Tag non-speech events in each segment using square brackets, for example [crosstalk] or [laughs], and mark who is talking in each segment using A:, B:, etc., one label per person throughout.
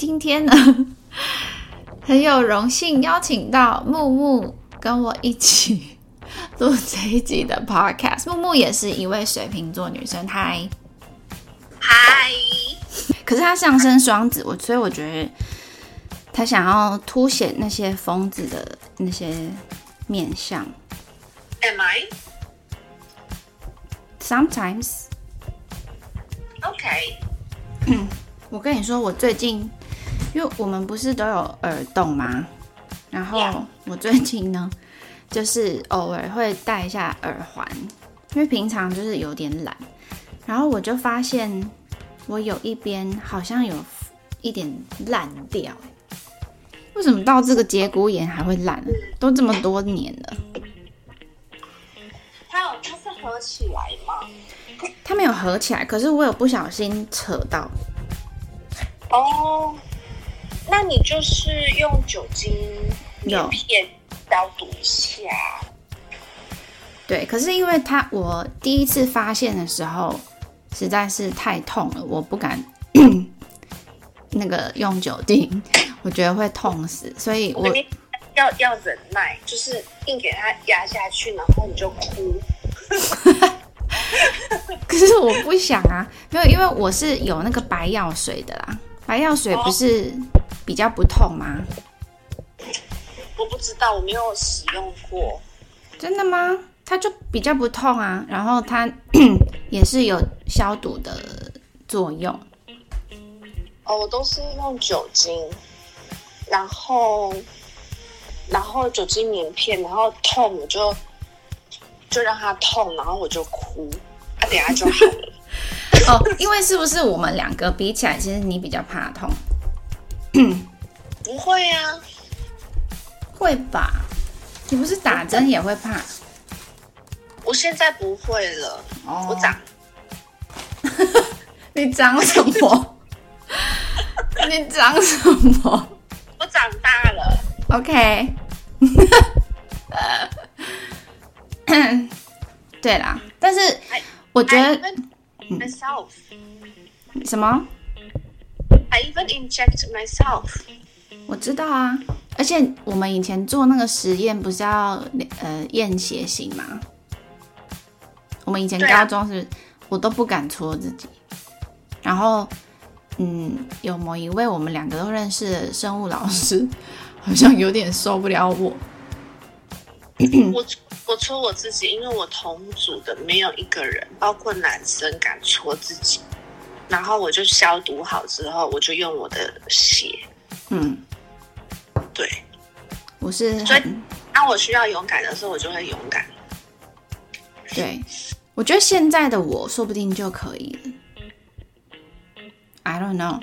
A: 今天呢，[laughs] 很有荣幸邀请到木木跟我一起 [laughs] 录这一集的 podcast。木木也是一位水瓶座女生，嗨
B: 嗨，
A: 可是她上升双子，我所以我觉得她想要凸显那些疯子的那些面相。
B: Am I Sometimes，OK？[clears throat]
A: 我跟你说，我最近，因为我们不是都有耳洞吗？然后我最近呢，[laughs] 就是偶尔会戴一下耳环，因为平常就是有点懒。然后我就发现我有一边好像有一点烂掉，为什么到这个节骨眼还会烂？都这么多年了，
B: 它有它是合起来吗？
A: 它没有合起来，可是我有不小心扯到。
B: 哦，那你就是用酒精
A: 有
B: 棉片消毒一下。
A: 对，可是因为它我第一次发现的时候实在是太痛了，我不敢 [coughs] 那个用酒精，[laughs] 我觉得会痛死，所以我
B: 要要忍耐，就是硬给它压下去，然后你就哭。[laughs]
A: 可是我不想啊，没有，因为我是有那个白药水的啦，白药水不是比较不痛吗？
B: 我不知道，我没有使用过。
A: 真的吗？它就比较不痛啊，然后它 [clears throat] 也是有消毒的作用。
B: 哦，我都是用酒精，然后然后酒精棉片，然后痛我就就让它痛，然后我就哭，啊，等下就好了。[laughs]
A: 哦，因为是不是我们两个比起来，其实你比较怕痛，
B: 不会啊，
A: 会吧？你不是打针也会怕？
B: 我现在不会了，
A: 哦
B: 我长 [laughs]
A: 你长什么？[laughs] 你长什么
B: 我长大了。
A: ？OK。[coughs] 对啦，但是我觉得
B: myself,
A: 什么？
B: I even inject myself.
A: 我知道啊，而且我们以前做那个实验不是要呃验血型吗？我们以前高中是，我都不敢戳自己。然后，嗯，有某一位我们两个都认识的生物老师，好像有点受不了我。
B: 我我戳我自己，因为我同组的没有一个人，包括男生敢戳自己。然后我就消毒好之后，我就用我的血。
A: 嗯，
B: 对，
A: 我是
B: 所以
A: 很
B: 当我需要勇敢的时候，我就会勇敢。
A: 对，我觉得现在的我说不定就可以了。I don't know。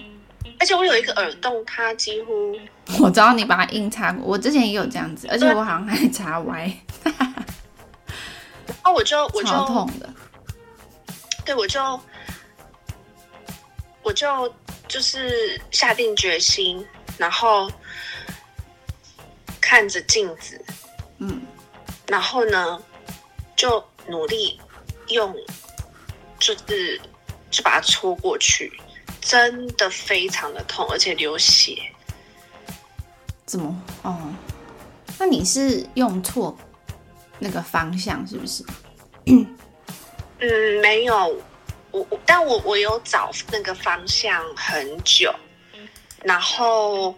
B: 而且我有一个耳洞，它几乎 [laughs]
A: 我知道你把它硬插过，我之前也有这样子，而且我好像还插歪，[laughs]
B: 哦，我就我就
A: 超痛的。
B: 对我就我就就是下定决心，然后看着镜子，
A: 嗯，
B: 然后呢就努力用，就是就把它戳过去，真的非常的痛，而且流血。
A: 怎么？哦，那你是用错那个方向是不是？
B: 嗯，没有，我我但我我有找那个方向很久，然后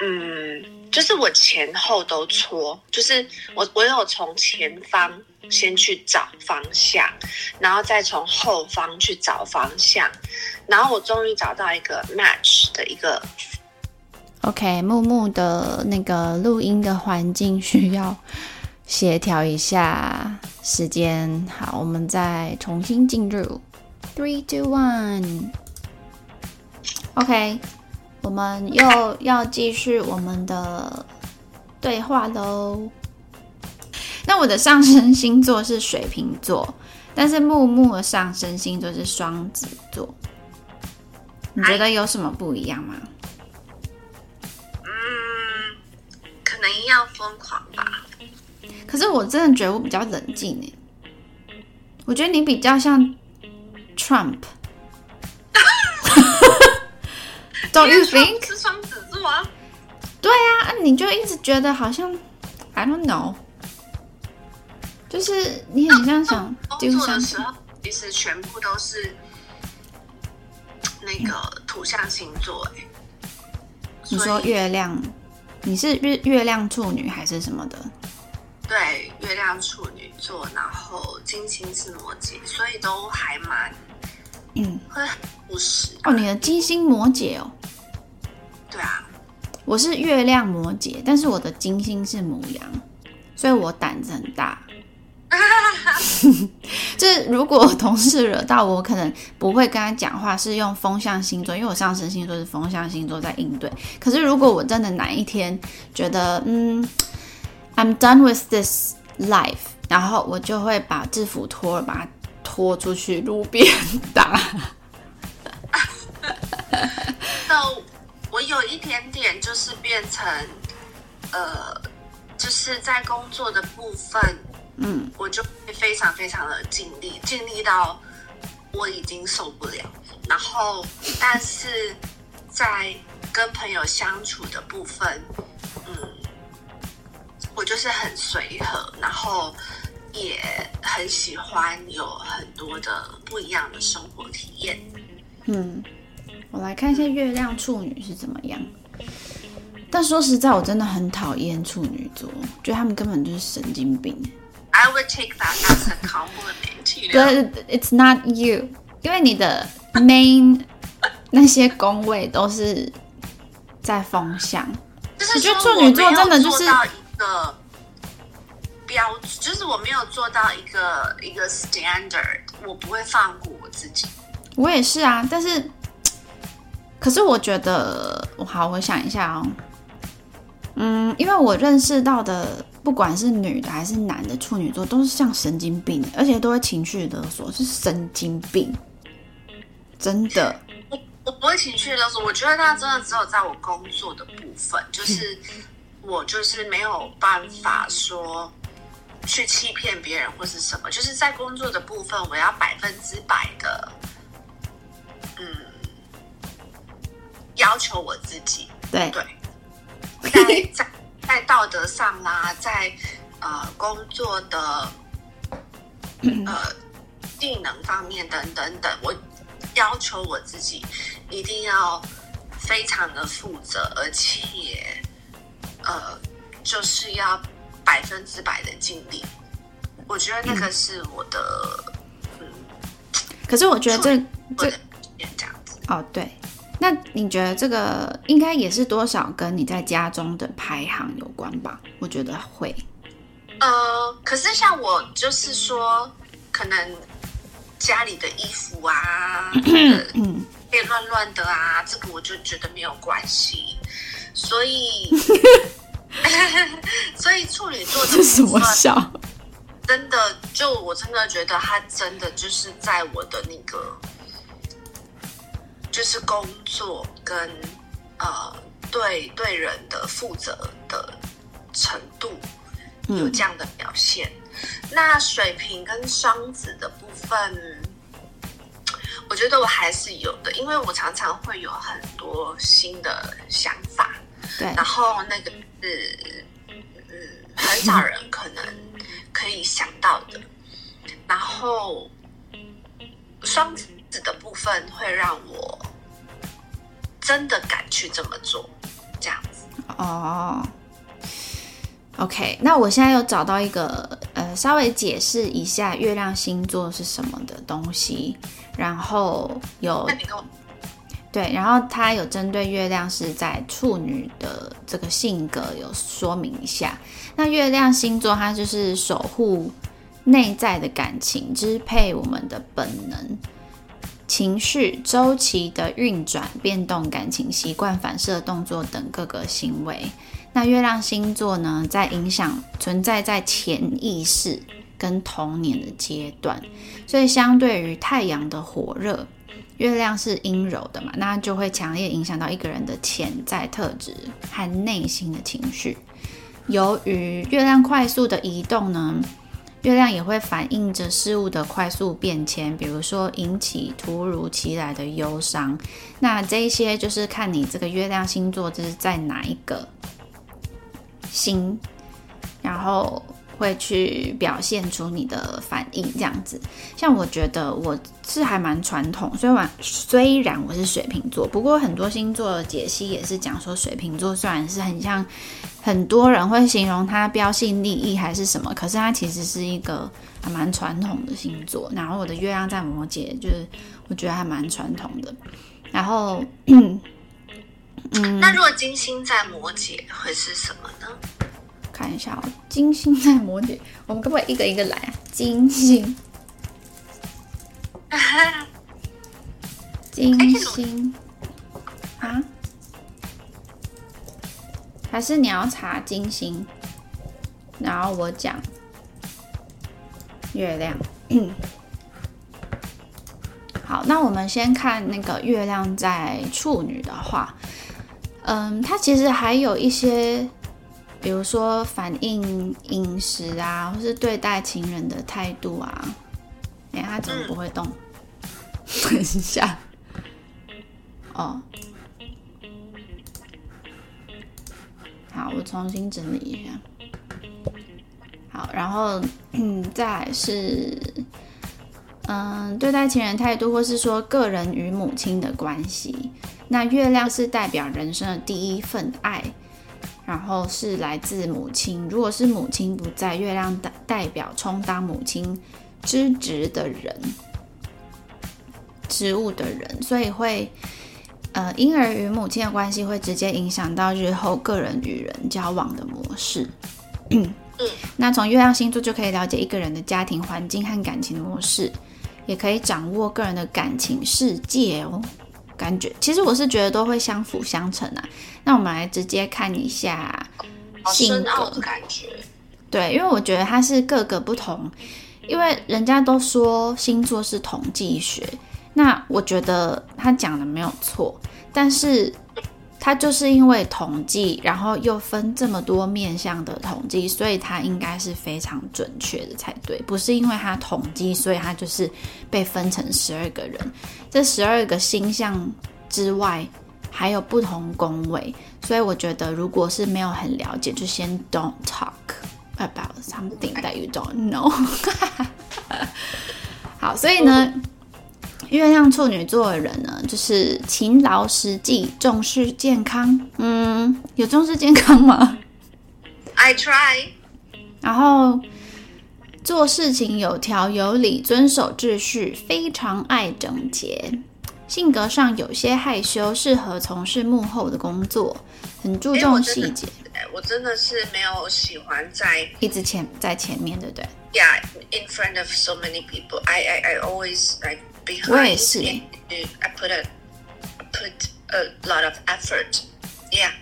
B: 嗯，就是我前后都搓，就是我我有从前方先去找方向，然后再从后方去找方向，然后我终于找到一个 match 的一个。
A: OK，木木的那个录音的环境需要协调一下时间。好，我们再重新进入。Three, two, one。OK，我们又要继续我们的对话喽。那我的上升星座是水瓶座，但是木木的上升星座是双子座。你觉得有什么不一样吗？
B: 嗯，可能一样疯狂吧。
A: 可是我真的觉得我比较冷静哎，我觉得你比较像 Trump，Don't [laughs] you think？
B: 是双子座啊。
A: 对啊，你就一直觉得好像 I don't know，就是你很像想
B: 工作的时候，其实全部都是那个土象星座。哎，
A: 你说月亮，你是月月亮处女还是什么的？
B: 对，月亮处女座，然后金星是摩羯，所以都还蛮嗯，会务实
A: 哦。你的金星摩羯哦？
B: 对啊，
A: 我是月亮摩羯，但是我的金星是母羊，所以我胆子很大。[laughs] 就是如果同事惹到我，可能不会跟他讲话，是用风象星座，因为我上升星座是风象星座在应对。可是如果我真的哪一天觉得嗯。I'm done with this life，然后我就会把制服脱了，把它拖出去路边打。
B: So，我有一点点就是变成，呃，就是在工作的部分，嗯，我就会非常非常的尽力，尽力到我已经受不了。然后，但是在跟朋友相处的部分，我就是很随和，然后也很喜欢有很多的不一样的生活体验。
A: 嗯，我来看一下月亮处女是怎么样。但说实在，我真的很讨厌处女座，觉得他们根本就是神经病。
B: I would take that as a compliment.
A: 对，It's not you，因为你的 main 那些宫位都是在风向。
B: 我觉得处女座真的就是。个标就是我没有做到一个一个 standard，我不会放过我自己。
A: 我也是啊，但是可是我觉得，我好，我想一下哦。嗯，因为我认识到的，不管是女的还是男的处女座，都是像神经病，而且都会情绪勒索，是神经病，真的。
B: 我我不会情绪勒索，我觉得他真的只有在我工作的部分，就是。我就是没有办法说去欺骗别人或是什么，就是在工作的部分，我要百分之百的，嗯，要求我自己。
A: 对
B: 对，在在 [laughs] 在道德上啦，在呃工作的呃技能方面等等等，我要求我自己一定要非常的负责，而且。呃，就是要百分之百的尽力。我觉得那个是我的，嗯。
A: 可是我觉得这
B: 这这样子
A: 哦，对。那你觉得这个应该也是多少跟你在家中的排行有关吧？我觉得会。
B: 呃，可是像我就是说，可能家里的衣服啊，嗯，变乱乱的啊，这个我就觉得没有关系。所以，[laughs] 所以处女座
A: 这什么笑？
B: 真的，就我真的觉得他真的就是在我的那个，就是工作跟呃对对人的负责的程度有这样的表现。那水瓶跟双子的部分。我觉得我还是有的，因为我常常会有很多新的想法，
A: 对，
B: 然后那个是嗯很少人可能可以想到的，然后双子的部分会让我真的敢去这么做，这样子
A: 哦。OK，那我现在有找到一个呃，稍微解释一下月亮星座是什么的东西。然后有对，然后他有针对月亮是在处女的这个性格有说明一下。那月亮星座它就是守护内在的感情，支配我们的本能、情绪周期的运转、变动、感情习惯、反射动作等各个行为。那月亮星座呢，在影响存在在潜意识。跟童年的阶段，所以相对于太阳的火热，月亮是阴柔的嘛，那就会强烈影响到一个人的潜在特质和内心的情绪。由于月亮快速的移动呢，月亮也会反映着事物的快速变迁，比如说引起突如其来的忧伤。那这些就是看你这个月亮星座就是在哪一个星，然后会去表现出你的反应这样子。像我觉得我是还蛮传统，虽然虽然我是水瓶座，不过很多星座的解析也是讲说水瓶座虽然是很像。很多人会形容它标新立异还是什么，可是它其实是一个还蛮传统的星座。然后我的月亮在摩羯，就是我觉得还蛮传统的。然后，[clears throat]
B: 嗯，那如果金星在摩羯会是什么呢？
A: 看一下哦，金星在摩羯，我们可不可以一个一个来啊？金星，金星啊？还是你要查金星，然后我讲月亮。好，那我们先看那个月亮在处女的话，嗯，它其实还有一些，比如说反映饮食啊，或是对待情人的态度啊。哎，他怎么不会动？等一下，哦。好，我重新整理一下。好，然后嗯，再是嗯，对待情人态度，或是说个人与母亲的关系。那月亮是代表人生的第一份爱，然后是来自母亲。如果是母亲不在，月亮代代表充当母亲之职的人，职务的人，所以会。呃，婴儿与母亲的关系会直接影响到日后个人与人交往的模式。嗯，[clears throat] 那从月亮星座就可以了解一个人的家庭环境和感情模式，也可以掌握个人的感情世界哦。感觉其实我是觉得都会相辅相成啊。那我们来直接看一下性格
B: 的感觉。
A: 对，因为我觉得它是各个不同，因为人家都说星座是统计学。那我觉得他讲的没有错，但是他就是因为统计，然后又分这么多面向的统计，所以他应该是非常准确的才对。不是因为他统计，所以他就是被分成十二个人。这十二个星象之外，还有不同宫位，所以我觉得如果是没有很了解，就先 don't talk about something that you don't know。[laughs] 好，所以呢。月亮处女座的人呢，就是勤劳实际，重视健康。嗯，有重视健康吗
B: ？I try。
A: 然后做事情有条有理，遵守秩序，非常爱整洁。性格上有些害羞，适合从事幕后的工作，很注重细节。
B: 我真的是没有喜欢在
A: 一直前在前面，对不对
B: ？Yeah, in front of so many people, I I I always like behind.
A: 我也是。
B: I put a put a lot of effort. Yeah.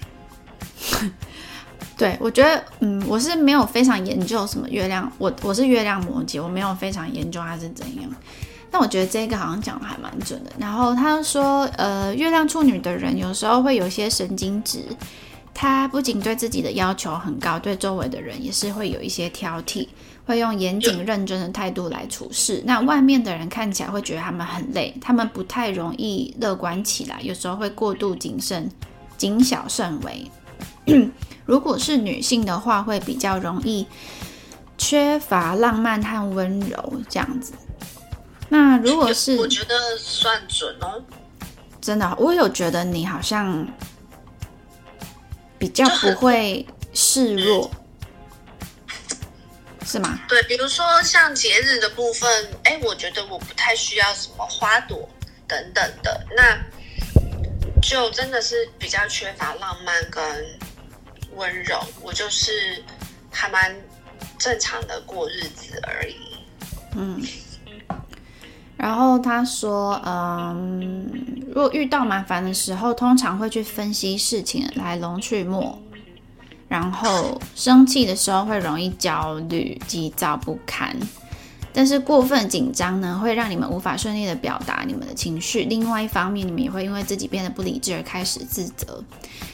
B: [laughs]
A: 对，我觉得，嗯，我是没有非常研究什么月亮，我我是月亮摩羯，我没有非常研究它是怎样。但我觉得这个好像讲的还蛮准的。然后他说，呃，月亮处女的人有时候会有一些神经质。他不仅对自己的要求很高，对周围的人也是会有一些挑剔，会用严谨认真的态度来处事。那外面的人看起来会觉得他们很累，他们不太容易乐观起来，有时候会过度谨慎、谨小慎微。[clears throat] 如果是女性的话，会比较容易缺乏浪漫和温柔这样子。那如果是，
B: 我觉得算准哦。
A: 真的，我有觉得你好像。比较不会示弱，是吗？
B: 对，比如说像节日的部分，哎，我觉得我不太需要什么花朵等等的，那就真的是比较缺乏浪漫跟温柔，我就是还蛮正常的过日子而已。
A: 嗯。然后他说，嗯，如果遇到麻烦的时候，通常会去分析事情来龙去脉。然后生气的时候会容易焦虑、急躁不堪。但是过分紧张呢，会让你们无法顺利的表达你们的情绪。另外一方面，你们也会因为自己变得不理智而开始自责，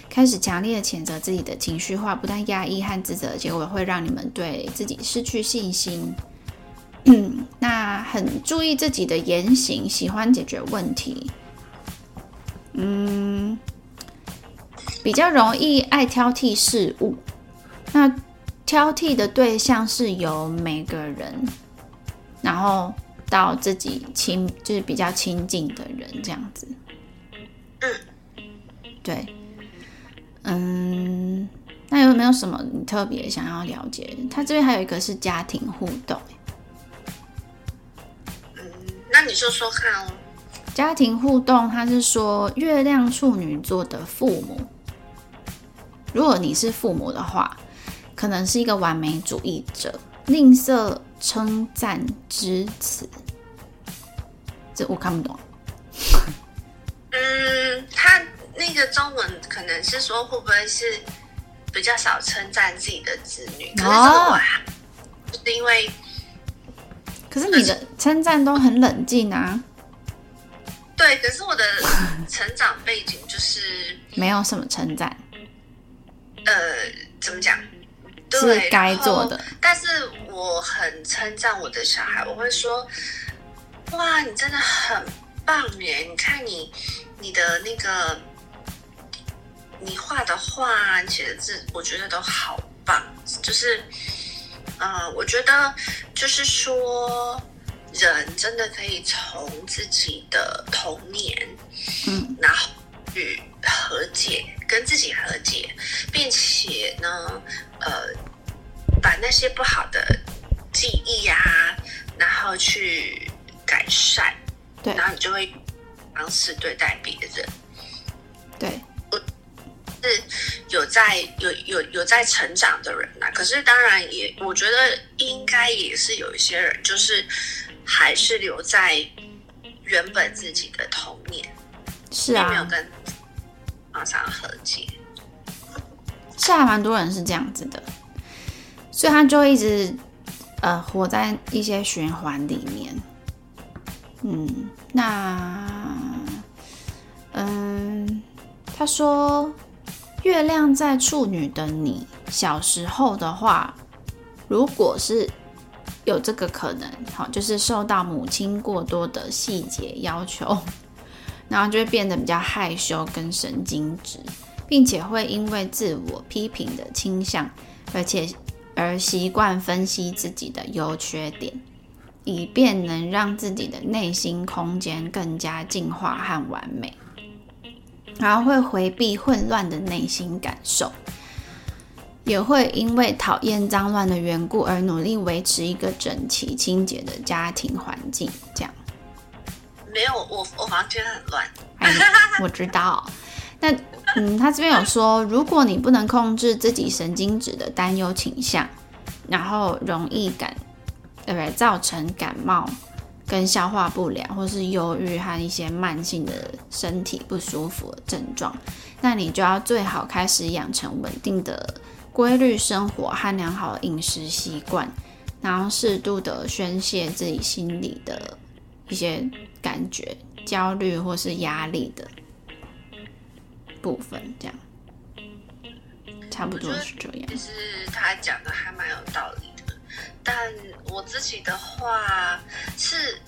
A: 开始强烈的谴责自己的情绪化，不但压抑和自责结果，会让你们对自己失去信心。[clears throat] 那很注意自己的言行，喜欢解决问题。嗯，比较容易爱挑剔事物。那挑剔的对象是由每个人，然后到自己亲，就是比较亲近的人这样子。
B: 嗯，
A: 对，嗯，那有没有什么你特别想要了解？他这边还有一个是家庭互动。
B: 嗯，那你说说看哦。
A: 家庭互动，他是说月亮处女座的父母，如果你是父母的话，可能是一个完美主义者，吝啬称赞之词。这我看不懂。
B: 嗯，他那个中文可能是说会不会是比较少称赞自己的子女？可是这个我还是因为，
A: 可是你的称赞都很冷静啊。
B: 对，可是我的成长背景就是
A: 没有什么称赞。
B: 呃，怎么讲？
A: 是该做的。
B: 但是我很称赞我的小孩，我会说：“哇，你真的很棒耶！你看你你的那个你画的画、写的字，我觉得都好棒。”就是，呃，我觉得就是说。人真的可以从自己的童年，
A: 嗯，
B: 然后去和解，跟自己和解，并且呢，呃，把那些不好的记忆啊，然后去改善，
A: 对，
B: 然后你就会方式对待别人，
A: 对，
B: 我是有在有有有在成长的人呐，可是当然也，我觉得应该也是有一些人就是。还是留在原本自己的童年，
A: 是啊，
B: 没有跟马上和解，
A: 是还蛮多人是这样子的，所以他就一直呃活在一些循环里面。嗯，那嗯，他说月亮在处女的你小时候的话，如果是。有这个可能，好，就是受到母亲过多的细节要求，然后就会变得比较害羞跟神经质，并且会因为自我批评的倾向，而且而习惯分析自己的优缺点，以便能让自己的内心空间更加净化和完美，然后会回避混乱的内心感受。也会因为讨厌脏乱的缘故而努力维持一个整齐清洁的家庭环境。这样
B: 没有我，我房间很乱。
A: 我知道。[laughs] 那嗯，他这边有说，如果你不能控制自己神经质的担忧倾向，然后容易感对不对？造成感冒跟消化不良，或是忧郁和一些慢性的身体不舒服的症状，那你就要最好开始养成稳定的。规律生活和良好的饮食习惯，然后适度的宣泄自己心里的一些感觉、焦虑或是压力的部分，这样差不多是这样。
B: 其实他讲的还蛮有道理的，但我自己的话是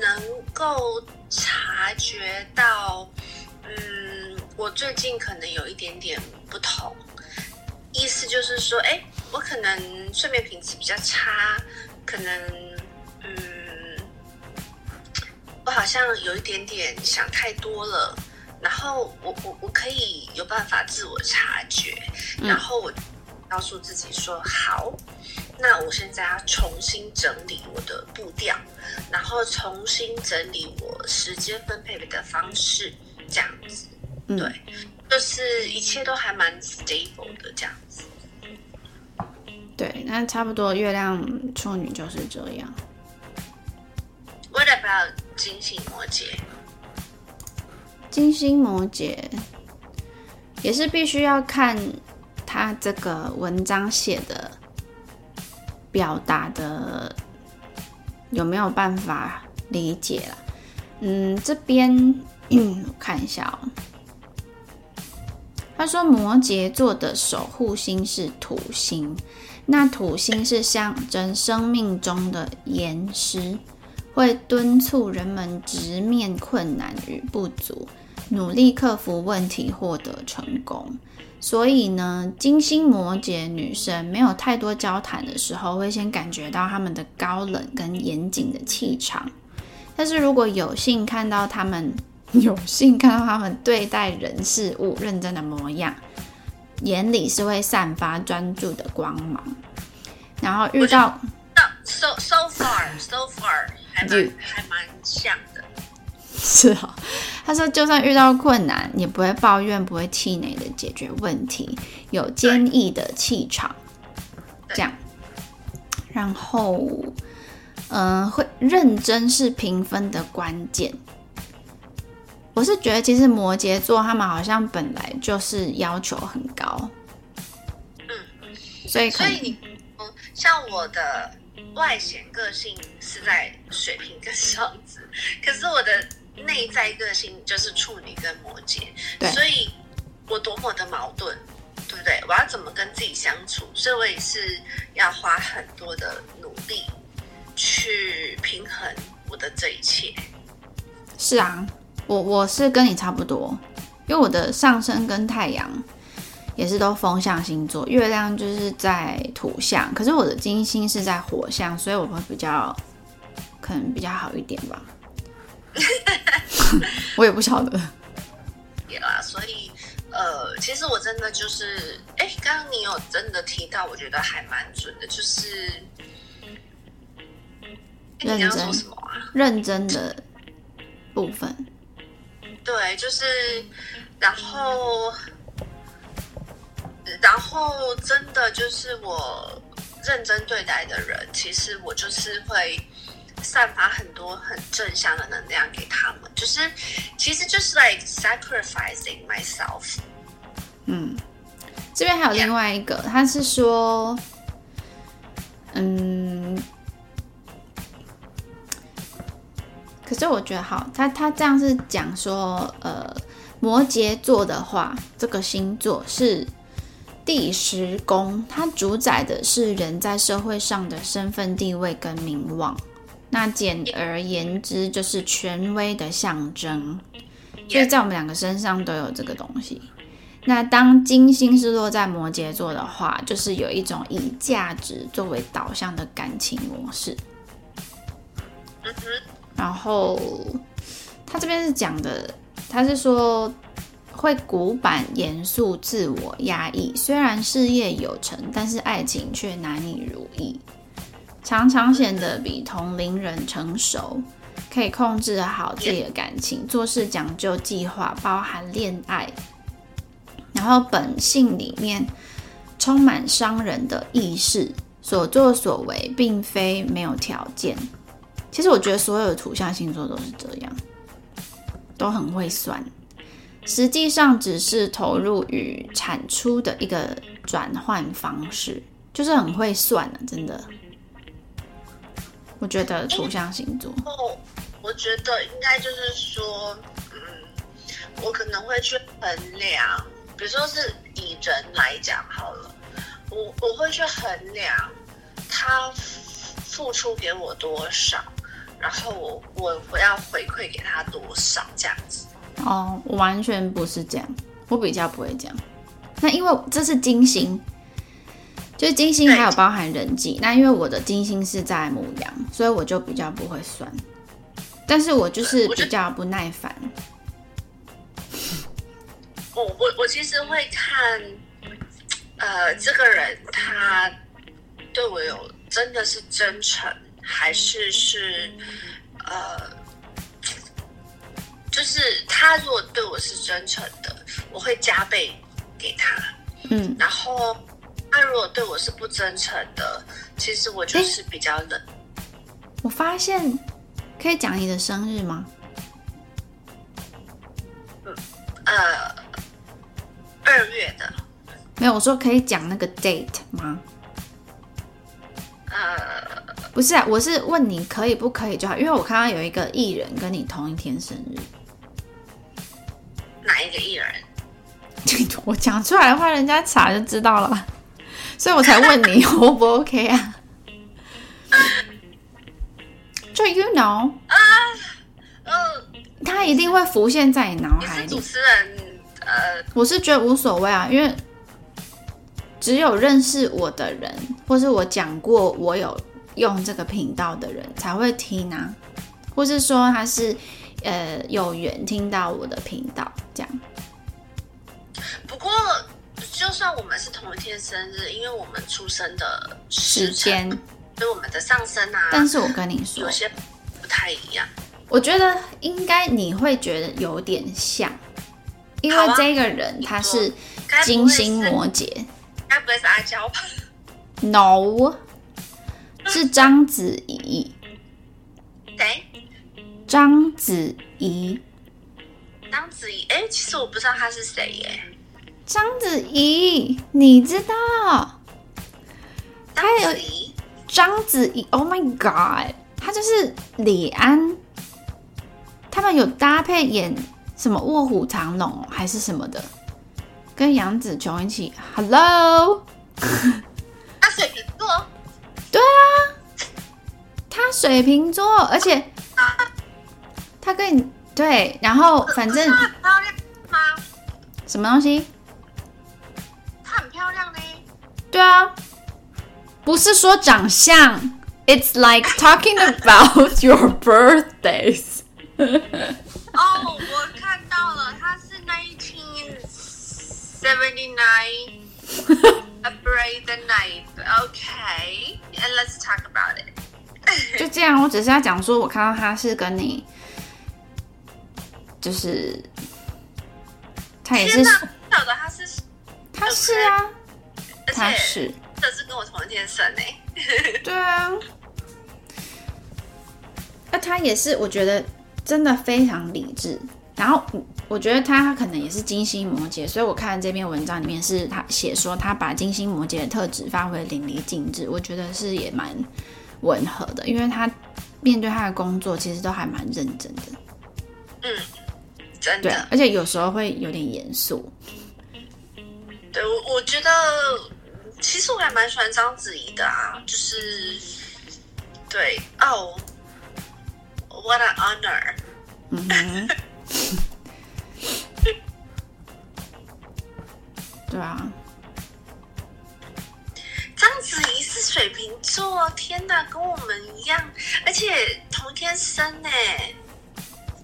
B: 能够察觉到，嗯，我最近可能有一点点不同。意思就是说，哎，我可能睡眠品质比较差，可能，我好像有一点点想太多了，然后我我我可以有办法自我察觉，然后我告诉自己说，好，那我现在要重新整理我的步调，然后重新整理我时间分配的方式，这样子，对。就是一切都还蛮 stable 的这样子，
A: 对，那差不多月亮处女就是这样。
B: 我代表金星摩羯，
A: 金星摩羯也是必须要看他这个文章写的表达的有没有办法理解了。嗯，这边我看一下哦。他说：“摩羯座的守护星是土星，那土星是象征生命中的岩石，会敦促人们直面困难与不足，努力克服问题，获得成功。所以呢，金星摩羯女生没有太多交谈的时候，会先感觉到他们的高冷跟严谨的气场。但是如果有幸看到他们，有幸看到他们对待人事物认真的模样，眼里是会散发专注的光芒。然后遇到
B: ，so so far so far 还蛮还蛮像的。
A: 是啊，他说就算遇到困难，也不会抱怨，不会气馁的解决问题，有坚毅的气场。这样，然后，嗯，会认真是评分的关键。我是觉得，其实摩羯座他们好像本来就是要求很高，
B: 嗯，
A: 所以
B: 所以你，嗯，像我的外显个性是在水瓶跟双子，可是我的内在个性就是处女跟摩羯，所以我多么的矛盾，对不对？我要怎么跟自己相处？所以我也是要花很多的努力去平衡我的这一切。
A: 是啊。我我是跟你差不多，因为我的上升跟太阳也是都风象星座，月亮就是在土象，可是我的金星是在火象，所以我会比较可能比较好一点吧。[laughs] 我也不晓得。
B: 也啦，所以呃，其实我真的就是，哎，刚刚你有真的提到，我觉得还蛮准的，就是
A: 认真
B: 什么啊？
A: 认真的部分。
B: 对，就是，然后，然后真的就是我认真对待的人，其实我就是会散发很多很正向的能量给他们，就是其实就是 like sacrificing myself。
A: 嗯，这边还有另外一个，他是说，嗯。可是我觉得好，他他这样是讲说，呃，摩羯座的话，这个星座是第十宫，它主宰的是人在社会上的身份地位跟名望。那简而言之，就是权威的象征。所以在我们两个身上都有这个东西。那当金星是落在摩羯座的话，就是有一种以价值作为导向的感情模式。然后他这边是讲的，他是说会古板、严肃、自我压抑。虽然事业有成，但是爱情却难以如意，常常显得比同龄人成熟，可以控制好自己的感情，做事讲究计划，包含恋爱。然后本性里面充满商人的意识，所作所为并非没有条件。其实我觉得所有的土象星座都是这样，都很会算，实际上只是投入与产出的一个转换方式，就是很会算的，真的。我觉得土象星座，
B: 哦，我觉得应该就是说，嗯，我可能会去衡量，比如说是以人来讲好了，我我会去衡量他付出给我多少。然后我我我要回馈给他多少这样子？
A: 哦，我完全不是这样，我比较不会这样。那因为这是金星，就是金星还有包含人际。那因为我的金星是在母羊，所以我就比较不会算。但是我就是比较不耐烦。
B: 我我我其实会看，呃，这个人他对我有真的是真诚。还是是，呃，就是他如果对我是真诚的，我会加倍给他。
A: 嗯，
B: 然后他如果对我是不真诚的，其实我就是比较冷。
A: 我发现可以讲你的生日吗？
B: 嗯，呃，二月的。
A: 没有，我说可以讲那个 date 吗？
B: 呃。
A: 不是啊，我是问你可以不可以就好，因为我看到有一个艺人跟你同一天生日。
B: 哪一个艺人？[laughs]
A: 我讲出来的话，人家查就知道了。所以我才问你 [laughs] O 不 OK 啊？就 you know，
B: 嗯，
A: 他一定会浮现在你脑海里
B: 是主。持人，呃，
A: 我是觉得无所谓啊，因为只有认识我的人，或是我讲过我有用这个频道的人才会听啊，或是说他是呃有缘听到我的频道这样。
B: 不过就算我们是同一天生日，因为我们出生的
A: 时间，
B: 所以我们的上升啊，
A: 但是我跟你说
B: 有，些不太一样。
A: 我觉得应该你会觉得有点像，因为这个人他是金星摩羯
B: 该不会是阿娇吧
A: ？，no，是章子怡，
B: 谁？
A: 章子怡。
B: 章子怡？哎，其实我不知道她是谁耶。
A: 章子怡，你知道
B: 章
A: 还有
B: 子怡，
A: 章子怡？Oh my god，她就是李安，他们有搭配演什么《卧虎藏龙》哦还是什么的，跟杨紫琼一起。Hello，
B: 她水瓶座，
A: 对啊，他水瓶座，而且他跟你对，然后反正
B: 她很漂亮吗？
A: 什么东西？
B: 她很漂亮呢。
A: 对啊，不是说长相，It's like talking about your birthdays。
B: 哦，我看到了，他是 nineteen seventy nine。A brave the night. Okay, and let's talk about it.
A: 就这样，我只是要讲说，我看到他是跟你，就是他也是
B: 晓得他是，
A: 他是啊，他是，
B: 这是跟我同一天生诶。[laughs]
A: 对啊。那他也是，我觉得真的非常理智。然后嗯我觉得他可能也是金星摩羯，所以我看这篇文章里面是他写说他把金星摩羯的特质发挥得淋漓尽致，我觉得是也蛮吻合的，因为他面对他的工作其实都还蛮认真的，
B: 嗯，真
A: 对
B: 的，，
A: 而且有时候会有点严肃。
B: 对我我觉得，其实我还蛮喜欢章子怡的啊，就是对哦，What an honor！
A: 嗯哼，[laughs] 对啊，
B: 章子怡是水瓶座，天哪，跟我们一样，而且同天生呢。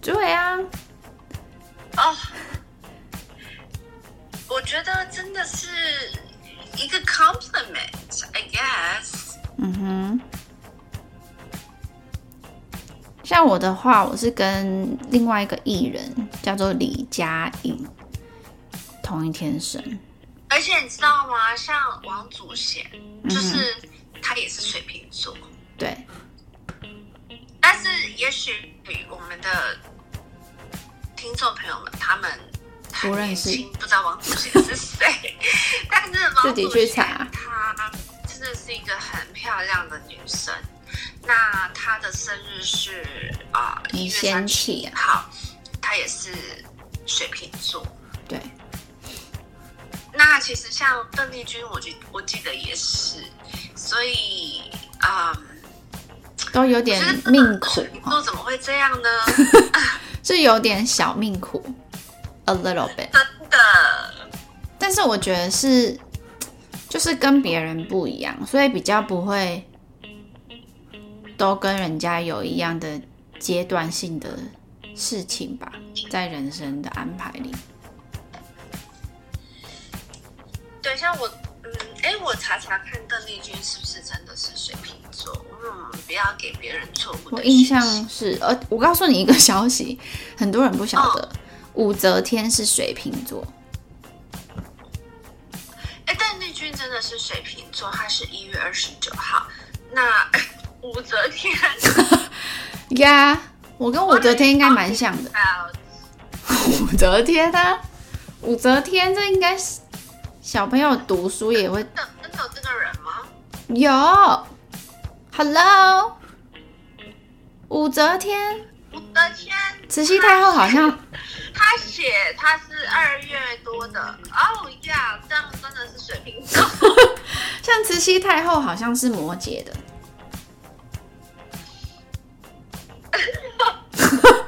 A: 对啊，
B: 哦，我觉得真的是一个 compliment，I guess。
A: 嗯哼。像我的话，我是跟另外一个艺人叫做李佳颖同一天生，
B: 而且你知道吗？像王祖贤，
A: 嗯
B: 就是他也是水瓶座。
A: 对，
B: 但是也许我们的听众朋友们他们
A: 不认识，
B: 不知道王祖贤是谁，[laughs] 但是王
A: 自己
B: 祖贤
A: 去查
B: 她真的是一个很漂亮的女生。那她的生日是啊一、
A: 你
B: 月
A: 先
B: 三号，她也是水瓶座。
A: 对，
B: 那其实像邓丽君，我记我记得也是，所以嗯。
A: 都有点命苦
B: 水瓶
A: 哈，[laughs]
B: 座怎么会这样呢？[laughs]
A: 是有点小命苦，a little bit。
B: 真的，
A: 但是我觉得是，就是跟别人不一样，所以比较不会都跟人家有一样的阶段性的事情吧，在人生的安排里。
B: 对，像我，嗯，哎，我查查看邓丽君是不是真的是水瓶座，嗯，不要给别人错误的
A: 我印象是，呃，我告诉你一个 [laughs] 消息，很多人不晓得，武则天是水瓶座，
B: 哎，邓丽君真的是水瓶座，她是一月二十九号。那 [laughs] 武则天，[laughs]
A: 呀、我跟武则天应该蛮像的。
B: 啊，
A: 武则天啊，武则天这应该是小朋友读书也会
B: 真的有这个人吗？
A: 有。Hello，武则天，
B: 武则天！
A: 慈禧太后好像
B: 他写他是二月多的哦呀，这样真的是水瓶座。[laughs]
A: 像慈禧太后好像是摩羯的，[laughs]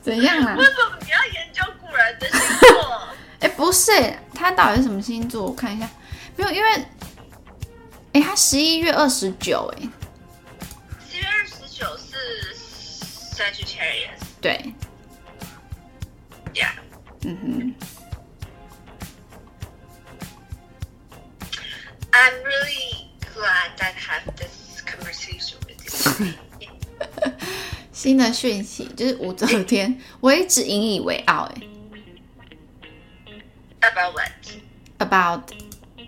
A: 怎样啊
B: 为？什么你要研究古人的星座？[laughs]
A: 哎、不是，他到底是什么星座？我看一下，没有，因为，哎、他十一月二十九，哎，
B: 十一月二十九是 Sagittarius，
A: 对
B: ，Yeah、
A: 嗯哼
B: ，I'm really glad that I have this conversation with you.
A: 新的讯息就是武则天，我一直引以为傲，哎
B: About
A: what?，about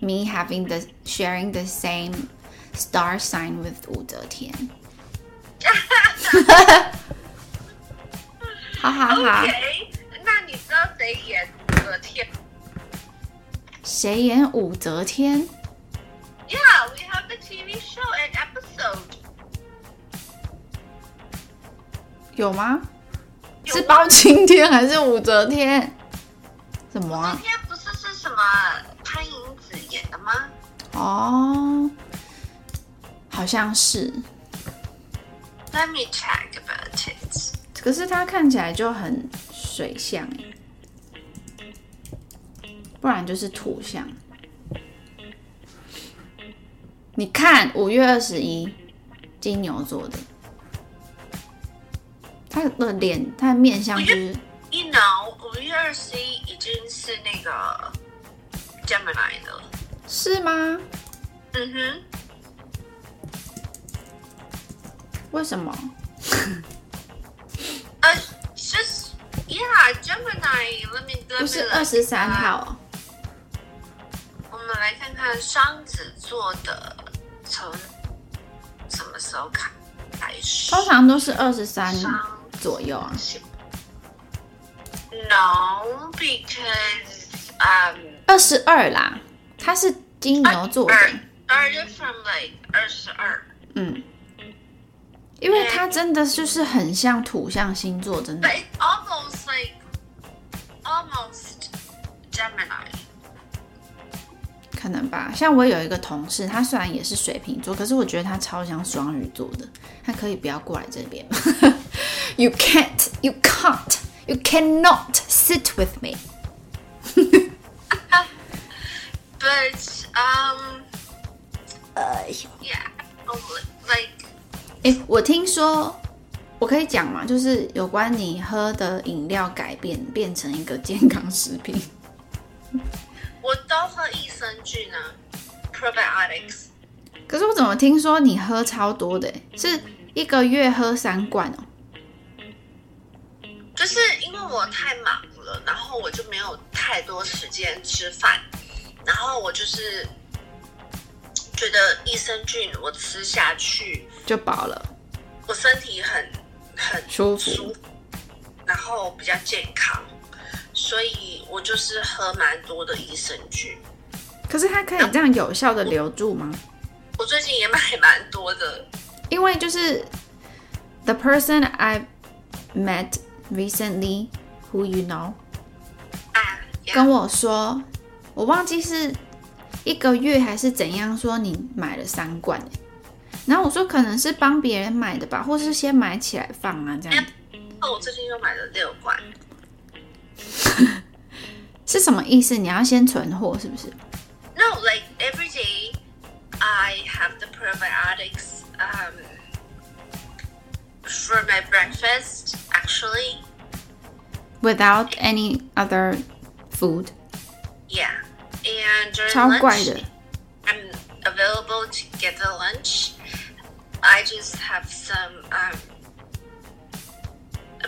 A: me having the sharing the same star sign with 武则天，哈哈哈。
B: OK，那你知道谁演武则天
A: 谁演武则天？
B: ？Yeah, we have the TV show and episode.
A: 有吗？
B: 有
A: 是包青天还是武则天？什么
B: 昨
A: 啊？
B: 天不是是什么潘迎紫演 的吗？
A: 哦，好像是
B: ，Let me check about it.
A: 可是它看起来就很水象耶不然就是土象。你看，五月二十一，金牛座的，他的脸，他的面相就是
B: You know，五月二十一已经是那个 Gemini 了。
A: 是吗？
B: 嗯哼，
A: 为什么？
B: 呃，就是 Yeah，Gemini。Let me
A: 不是二十三号哦。
B: 我们来看看双子座的从什么时候开开始？
A: 通常都是二十三左右啊。
B: No, because um,
A: 二十二啦，它是金牛座的，
B: 二二月 from like 二十二。
A: 嗯，因为他真的就是很像土象星座，真的
B: But。it's almost like almost Gemini.
A: 可能吧，像我有一个同事，他虽然也是水瓶座，可是我觉得他超像双鱼座的。他可以不要过来这边吗？You can't, you can't, you cannot sit with me.
B: But um,
A: 哎
B: yeah, oh, like
A: 诶，我听说，我可以讲嘛，就是有关你喝的饮料改变变成一个健康食品。
B: 我都喝益生菌啊，probiotics。
A: 可是我怎么听说你喝超多的？是一个月喝三罐哦？
B: 就是因为我太忙了，然后我就没有太多时间吃饭，然后我就是觉得益生菌我吃下去，
A: 就饱了，
B: 我身体很很
A: 舒服
B: 舒服，然后比较健康，所以我就是喝蛮多的益生菌。
A: 可是它可以这样有效的留住吗？
B: 我最近也买蛮多的，
A: 因为就是 the person I met recently who you know
B: 啊，
A: 跟我说，我忘记是一个月还是怎样，说你买了三罐欸然后我说可能是帮别人买的吧，或是先买起来放啊，这样
B: 哦，我最近又买了六罐。
A: 是什么意思？你要先存货是不是
B: ？No, like every day I have the probiotics um, for my breakfast, actually.
A: Without any other food，
B: Yeah. And during
A: 超怪
B: lunch, I'm available to get the lunch. I just have some um,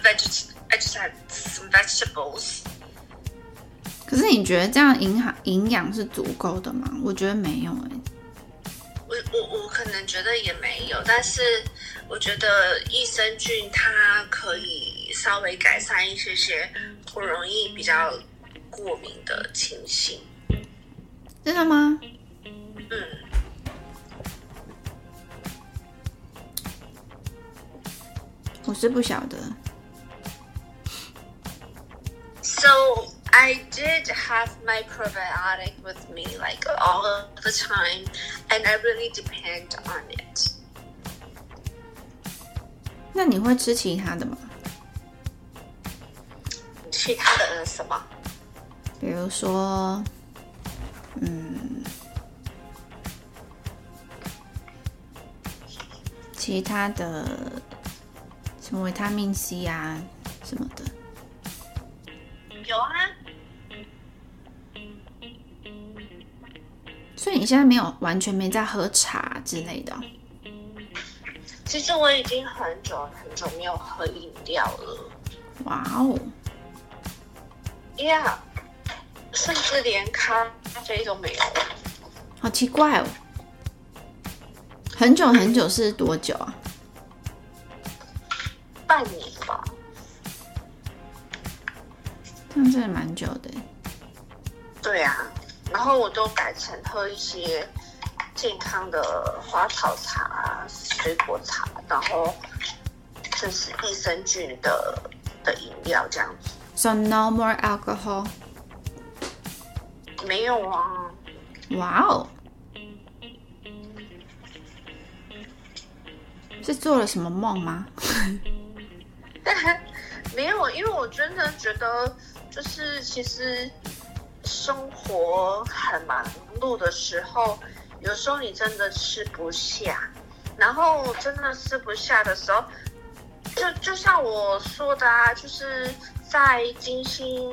B: veget. I just had some vegetables.
A: 可是你觉得这样营养营养是足够的吗？我觉得没有哎、
B: 我我我可能觉得也没有，但是我觉得益生菌它可以稍微改善一些些不容易比较过敏的情形
A: 真的吗
B: 嗯
A: 我是不晓得 so
B: i did have my probiotic with me like all the time and i really depend on it
A: 那你会吃其他的吗
B: 其他的什么
A: 比如说，嗯，其他的什么维他命 C 啊什么的。
B: 有啊，
A: 所以你现在没有完全没在喝茶之类的哦、
B: 其实我已经很久很久没有喝饮料了。
A: 哇哦
B: ，Yeah，甚至连咖啡都没有。
A: 好奇怪哦！很久很久是多久啊？
B: 半年吧。
A: 这样真的蛮久的耶。
B: 对啊，然后我都改成喝一些健康的花草茶、水果茶，然后就是益生菌的的饮料这样子。
A: So no more alcohol。
B: 没有啊，
A: 哇哦！是做了什么梦吗？[laughs]
B: 没有，因为我真的觉得，就是其实生活很忙碌的时候，有时候你真的吃不下，然后真的吃不下的时候，就就像我说的啊，就是在金星，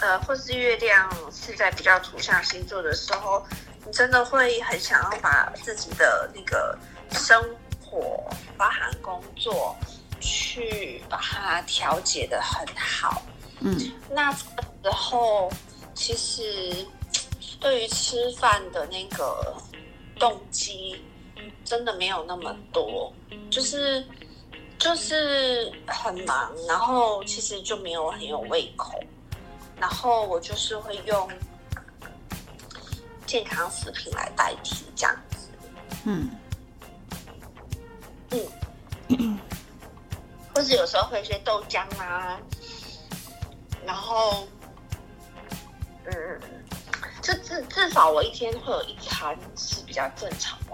B: 呃，或是月亮是在比较土象星座的时候，你真的会很想要把自己的那个生活，包含工作，去把它调节的很好。
A: 嗯，
B: 那时候其实对于吃饭的那个动机，真的没有那么多，就是就是很忙，然后其实就没有很有胃口，然后我就是会用健康食品来代替这样子。
A: 嗯嗯，
B: 或者有时候会一些豆浆啊，然后，嗯，就至至少我一天会有一餐是比较正常的。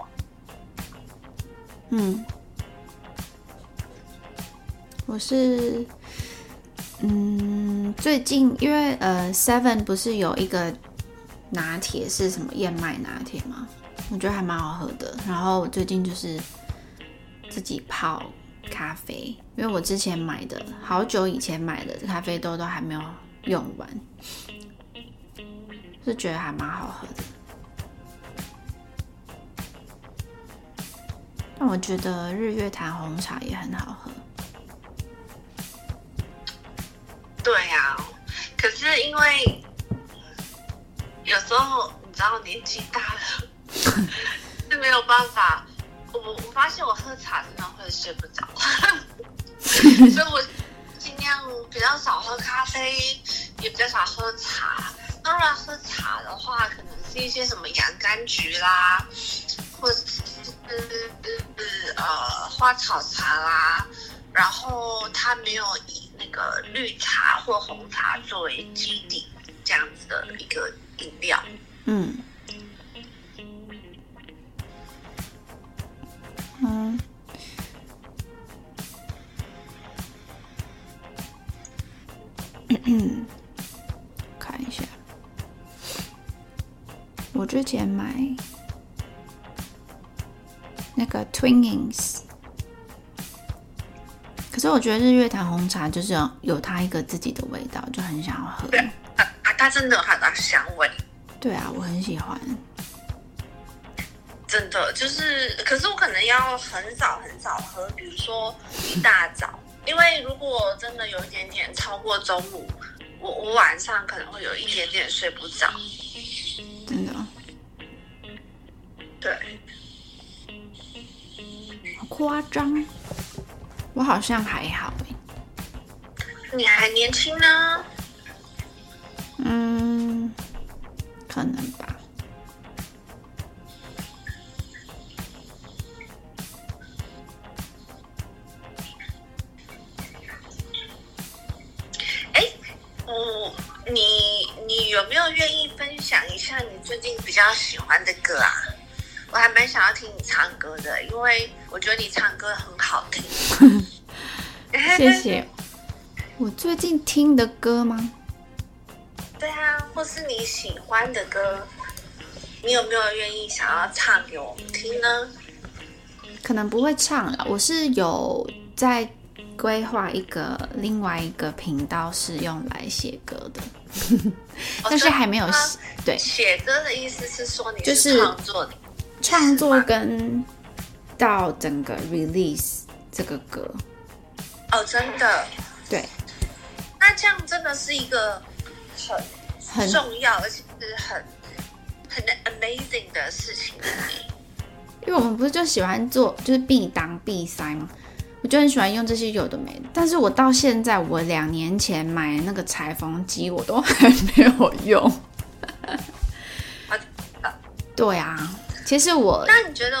A: 嗯，我是，嗯，最近因为呃，Seven 不是有一个拿铁是什么燕麦拿铁吗？我觉得还蛮好喝的。然后我最近就是自己泡咖啡，因为我之前买的好久以前买的咖啡豆都还没有用完，是觉得还蛮好喝的。但我觉得日月潭红茶也很好喝。
B: 对呀、可是因为有时候你知道年纪大了 [laughs] 是没有办法。我我发现我喝茶真的会睡不着，[laughs] 所以我尽量比较少喝咖啡，也比较少喝茶。当然，喝茶的话，可能是一些什么洋甘菊啦，或者是呃花草茶啦，然后它没有以一个绿茶或红茶作为基底这样子的一个饮料。
A: 嗯，嗯，看一下，我之前买那个 Twinings，可是我觉得日月潭红茶就是有有它一个自己的味道，就很想要喝。
B: 对啊，它真的有它的香味。
A: 对啊，我很喜欢。
B: 真的就是，可是我可能要很早很早喝，比如说一大早，因为如果真的有一点点超过中午，我我晚上可能会有一点点睡不着。
A: 真的
B: 对，
A: 好夸张，我好像还好欸
B: 你还年轻呢，
A: 嗯，可能吧。
B: 我你有没有愿意分享一下你最近比较喜欢的歌啊？我还蛮想要听你唱歌的，因为我觉得你唱歌很好听。[laughs]
A: 谢谢。[laughs] 我最近听的歌吗？
B: 对啊，或是你喜欢的歌，你有没有愿意想要唱给我们听呢？
A: 可能不会唱了，我是有在规划一个另外一个频道是用来写歌的，[laughs] 但是还没有写对
B: 写歌的意思是说你
A: 就是
B: 创作
A: 创作跟到整个 release 这个歌
B: 哦，真的
A: 对，
B: 那这样真的是一个很
A: 很
B: 重要而且是很很 amazing 的事情。
A: 因为我们不是就喜欢做就是必当必塞吗？我就很喜欢用这些有的没的，但是我到现在，我两年前买那个裁缝机，我都还没有用。[laughs] 对啊，其实我
B: 那你觉得，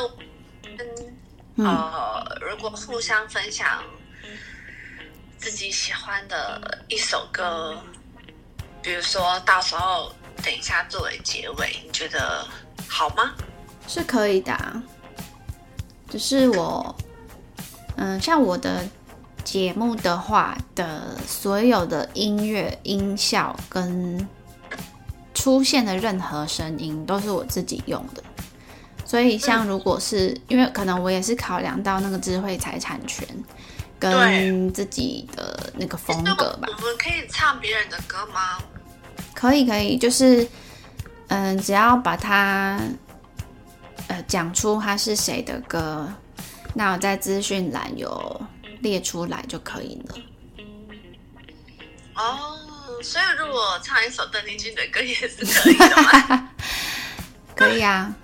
B: 嗯呃，如果互相分享自己喜欢的一首歌，比如说到时候等一下作为结尾，你觉得好吗？
A: 是可以的啊，只是我，嗯，像我的节目的话的所有的音乐音效跟出现的任何声音都是我自己用的，所以像如果是因为可能我也是考量到那个智慧财产权跟自己的那个风格吧。
B: 我们可以唱别人的歌吗？
A: 可以，可以，就是嗯，只要把它。呃，讲出它是谁的歌，那我在资讯栏有列出来就可以了。
B: 哦，所以如果唱一首邓丽君的歌也是可以的吗？[laughs]
A: 可以啊。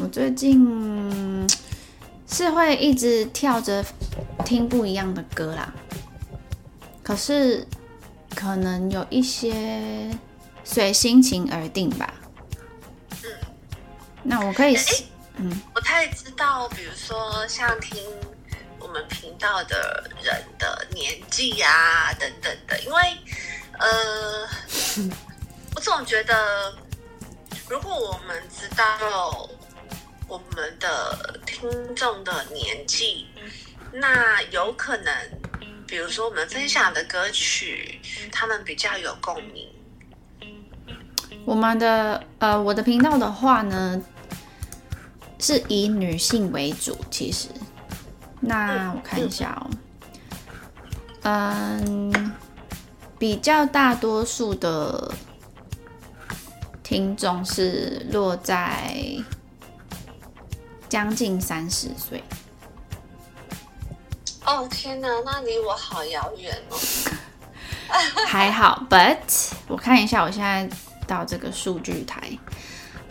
A: 我最近是会一直跳着听不一样的歌啦，可是可能有一些。随心情而定吧。嗯，那我可以，
B: 嗯，不太知道，比如说像听我们频道的人的年纪啊等等的，因为呃，[laughs] 我总觉得如果我们知道我们的听众的年纪，那有可能，比如说我们分享的歌曲，他们比较有共鸣。
A: 我们的呃，我的频道的话呢，是以女性为主。其实，那我看一下哦，嗯，比较大多数的听众是落在将近三十岁。
B: 哦天哪，那离我好遥远哦。[laughs]
A: 还好，But 我看一下，我现在。到这个数据台，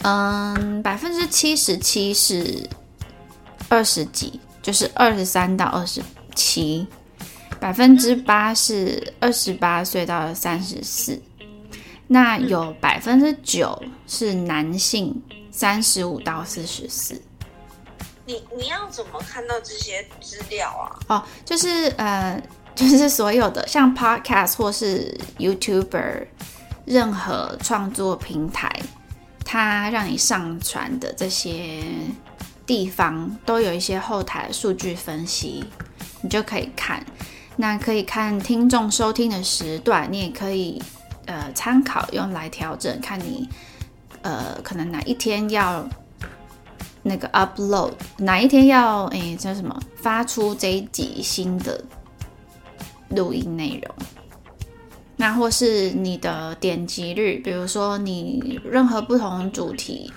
A: 嗯，百分之七十七是二十几，就是二十三到二十七，百分之八是二十八岁到三十四，那有百分之九是男性，三十五到四十四。
B: 你你要怎么看到这些资料啊？
A: 哦，就是呃，[laughs] 就是所有的像 Podcast 或是 YouTuber。任何创作平台，它让你上传的这些地方都有一些后台数据分析，你就可以看。那可以看听众收听的时段，你也可以呃参考用来调整，看你呃可能哪一天要那个 upload，哪一天要诶叫什么发出这一集新的录音内容。那或是你的点击率，比如说你任何不同主题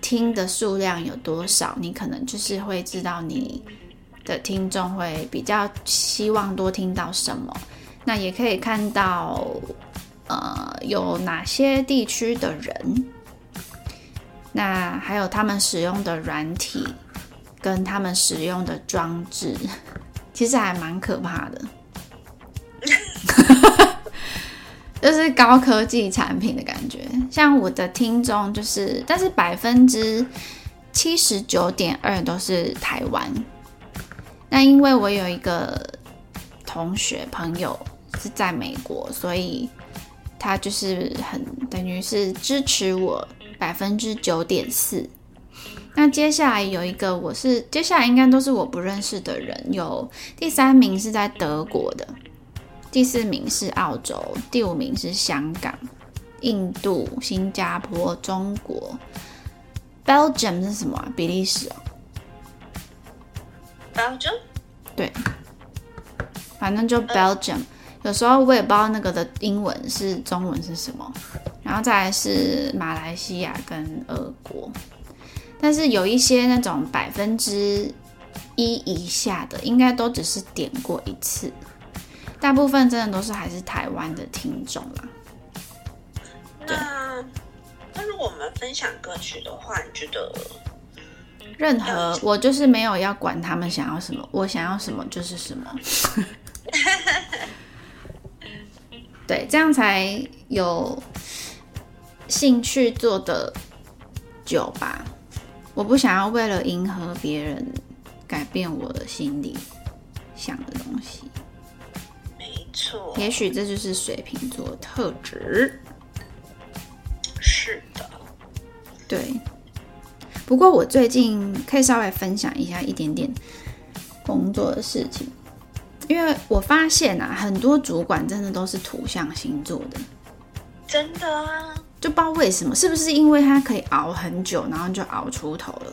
A: 听的数量有多少，你可能就是会知道你的听众会比较希望多听到什么。那也可以看到，呃，有哪些地区的人，那还有他们使用的软体跟他们使用的装置，[laughs] 其实还蛮可怕的。[laughs] 就是高科技产品的感觉，像我的听众就是，但是百分之七十九点二都是台湾。那因为我有一个同学朋友是在美国，所以他就是很等于是支持我百分之九点四。那接下来有一个，我是接下来应该都是我不认识的人，有第三名是在德国的，第四名是澳洲，第五名是香港、印度、新加坡、中国。Belgium 是什么啊？比利时哦。
B: Belgium
A: 对，反正就 Belgium，、有时候我也不知道那个的英文是中文是什么，然后再来是马来西亚跟俄国，但是有一些那种百分之一以下的，应该都只是点过一次，大部分真的都是还是台湾的听众啦。
B: 那那如果我们分享歌曲的话，你觉得
A: 任何我就是没有要管他们想要什么，我想要什么就是什么。[laughs] 对，这样才有兴趣做的久吧。我不想要为了迎合别人改变我的心里想的东西。
B: 没错？
A: 也许这就是水瓶座的特质。
B: 是的，
A: 对，不过我最近可以稍微分享一下一点点工作的事情，因为我发现啊，很多主管真的都是土象星座的，
B: 真的啊，
A: 就不知道为什么，是不是因为它可以熬很久，然后就熬出头了？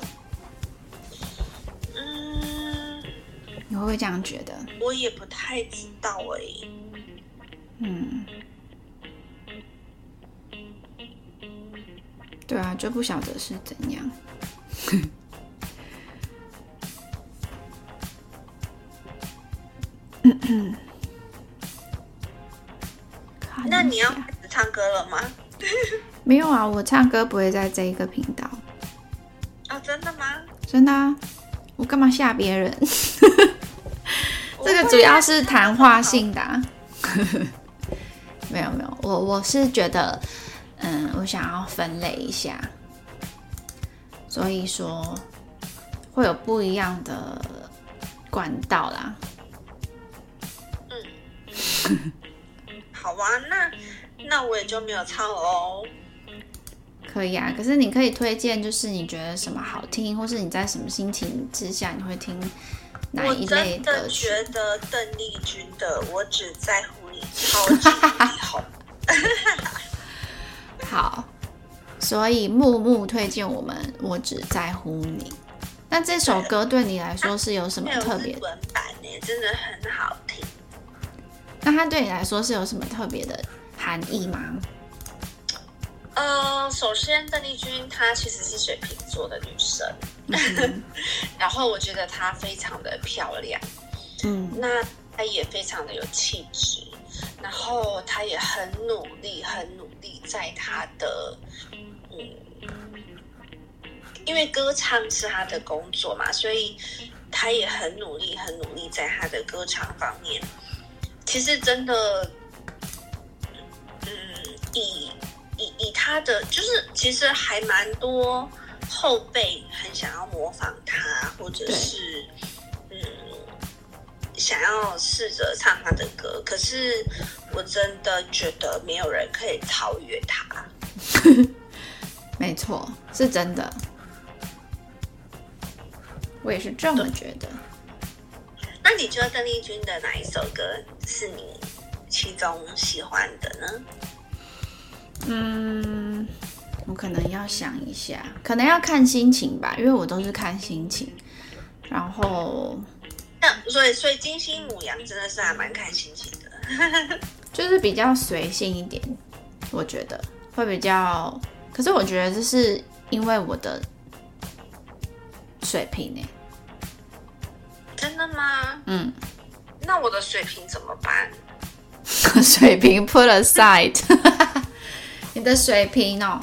B: 嗯，
A: 你会不会这样觉得？
B: 我也不太知道哎、
A: 嗯，对啊，就不晓得是怎样。看 [laughs]
B: 那你要开始唱歌了吗？[laughs]
A: 没有啊？我唱歌不会在这一个频道，
B: 哦，真的吗？
A: 真的啊！我干嘛吓别人？[laughs] 这个主要是谈话性的、啊。[laughs] 没有没有，我我是觉得，嗯，我想要分类一下，所以说会有不一样的管道啦。
B: 嗯好啊，那那我也就没有唱了哦。
A: 可以啊，可是你可以推荐，就是你觉得什么好听，或是你在什么心情之下你会听哪一类
B: 真的
A: 歌曲？
B: 觉得邓丽君的《我只在乎你》超级好。[laughs]
A: 好，所以木木推荐我们《我只在乎你》。那这首歌对你来说是有什么特别？
B: 文版呢，真的很好听。
A: 那它对你来说是有什么特别的含义吗？
B: 呃，首先邓丽君她其实是水瓶座的女生，
A: 嗯 [laughs]
B: 然后我觉得她非常的漂亮，
A: 嗯
B: 那她也非常的有气质，然后她也很努力，很努力在她的嗯，因为歌唱是她的工作嘛，所以她也很努力，很努力在她的歌唱方面。其实真的，嗯，以以以他的，就是其实还蛮多后辈很想要模仿他，或者是嗯想要试着唱他的歌，可是我真的觉得没有人可以超越他。[laughs]
A: 没错，是真的。我也是这么觉得。
B: 那你觉得邓丽君的哪一首歌是你其中喜欢的呢？
A: 嗯，我可能要想一下，可能要看心情吧，因为我都是看心情。然后
B: 那所以所以金星母羊真的是还蛮看心情的。
A: 就是比较随性一点，我觉得会比较。可是我觉得这是因为我的水平欸呢、
B: 真的吗？
A: 嗯，
B: 那我的水平怎么办？[laughs]
A: 水平 put aside，你的水平哦。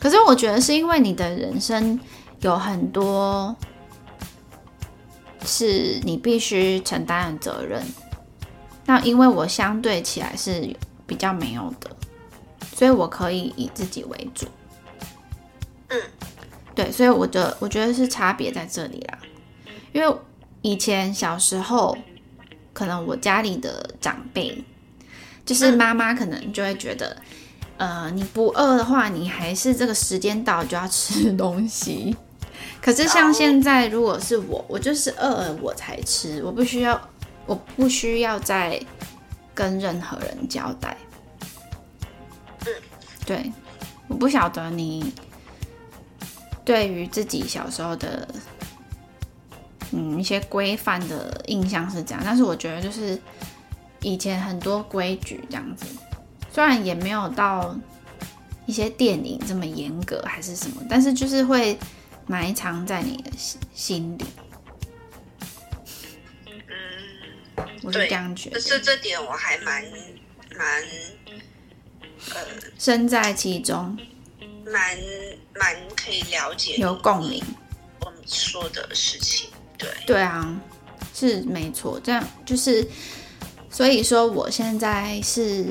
A: 可是我觉得是因为你的人生有很多是你必须承担的责任，那因为我相对起来是比较没有的，所以我可以以自己为主。
B: 嗯，
A: 对，所以我的我觉得是差别在这里啦。因为以前小时候，可能我家里的长辈就是妈妈可能就会觉得，呃，你不饿的话，你还是这个时间到就要吃东西。[laughs] 可是像现在，如果是我，我就是饿了我才吃，我不需要，我不需要再跟任何人交代。
B: 嗯，
A: 对，我不晓得你对于自己小时候的，嗯，一些规范的印象是这样，但是我觉得就是以前很多规矩这样子，虽然也没有到一些电影这么严格还是什么，但是就是会。埋藏在你的心心里，
B: 嗯，
A: 我是这样觉得。
B: 这这点我还蛮蛮呃，
A: 身在其中，
B: 蛮蛮可以了解，
A: 有共鸣。
B: 我们说的事情，对
A: 对啊，是没错。这样就是，所以说我现在是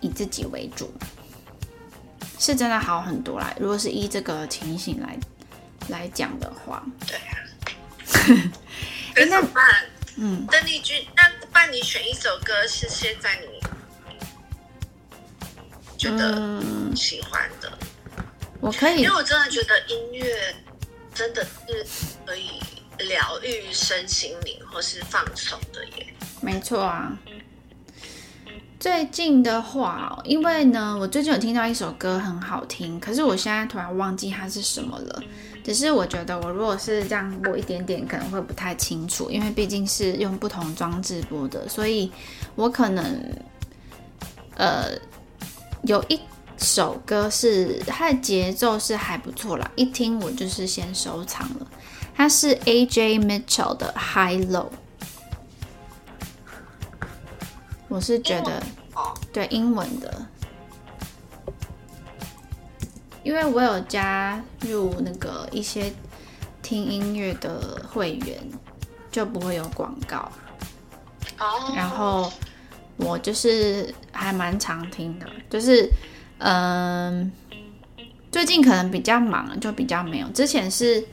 A: 以自己为主。是真的好很多啦。如果是依这个情形来来讲的话，
B: 对啊。那办？嗯，邓丽君，那帮你选一首歌是现在你觉得喜欢的。
A: 我可以，
B: 因为我真的觉得音乐真的是可以疗愈身心灵或是放松的耶。
A: 没错啊。最近的话，因为呢，我最近有听到一首歌很好听，可是我现在突然忘记它是什么了。只是我觉得，我如果是这样播一点点，可能会不太清楚，因为毕竟是用不同装置播的，所以我可能，呃，有一首歌是它的节奏是还不错啦，一听我就是先收藏了。它是 A.J. Mitchell 的 High Low。我是觉得，对英文的，因为我有加入那个一些听音乐的会员，就不会有广告。
B: 哦。
A: 然后我就是还蛮常听的，就是嗯，最近可能比较忙，就比较没有。之前是